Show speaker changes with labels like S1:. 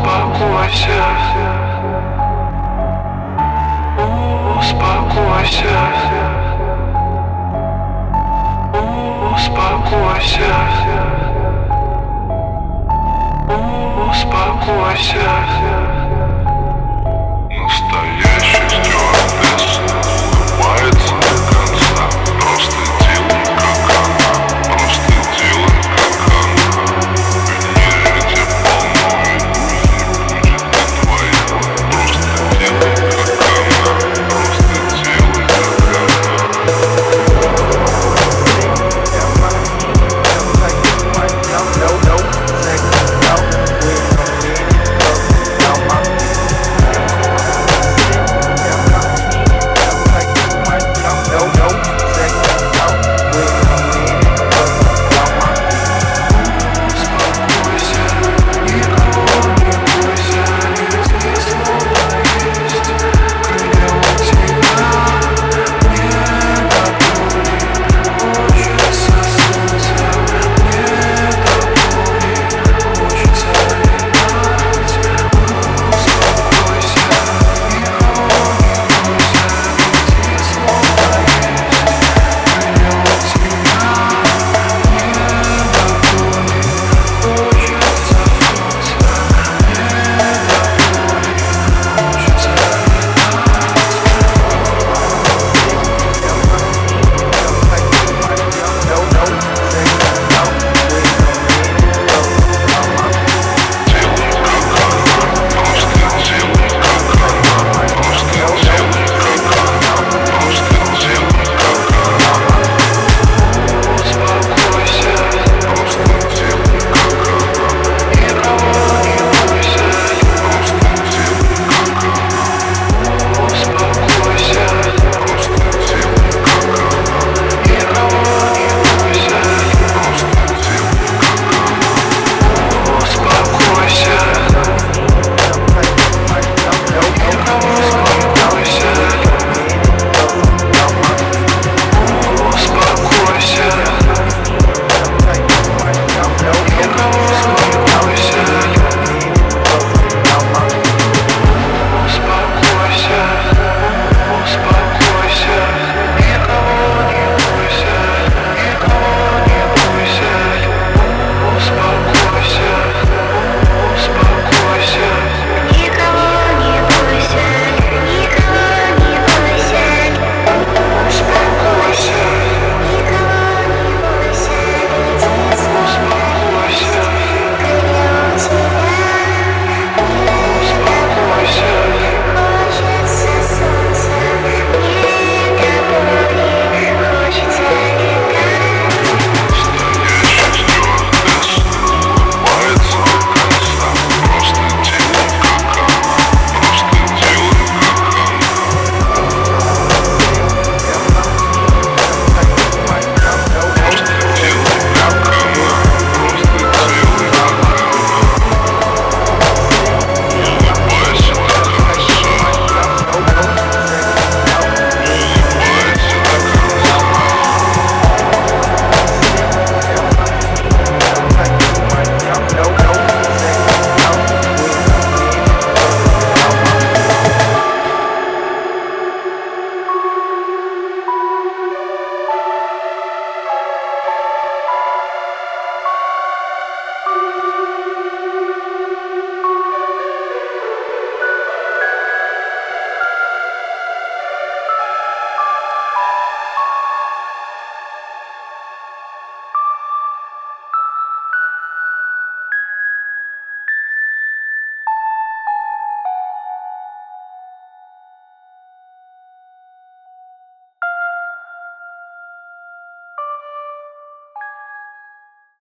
S1: Успокойся. Успокойся. Успокойся. Успокойся.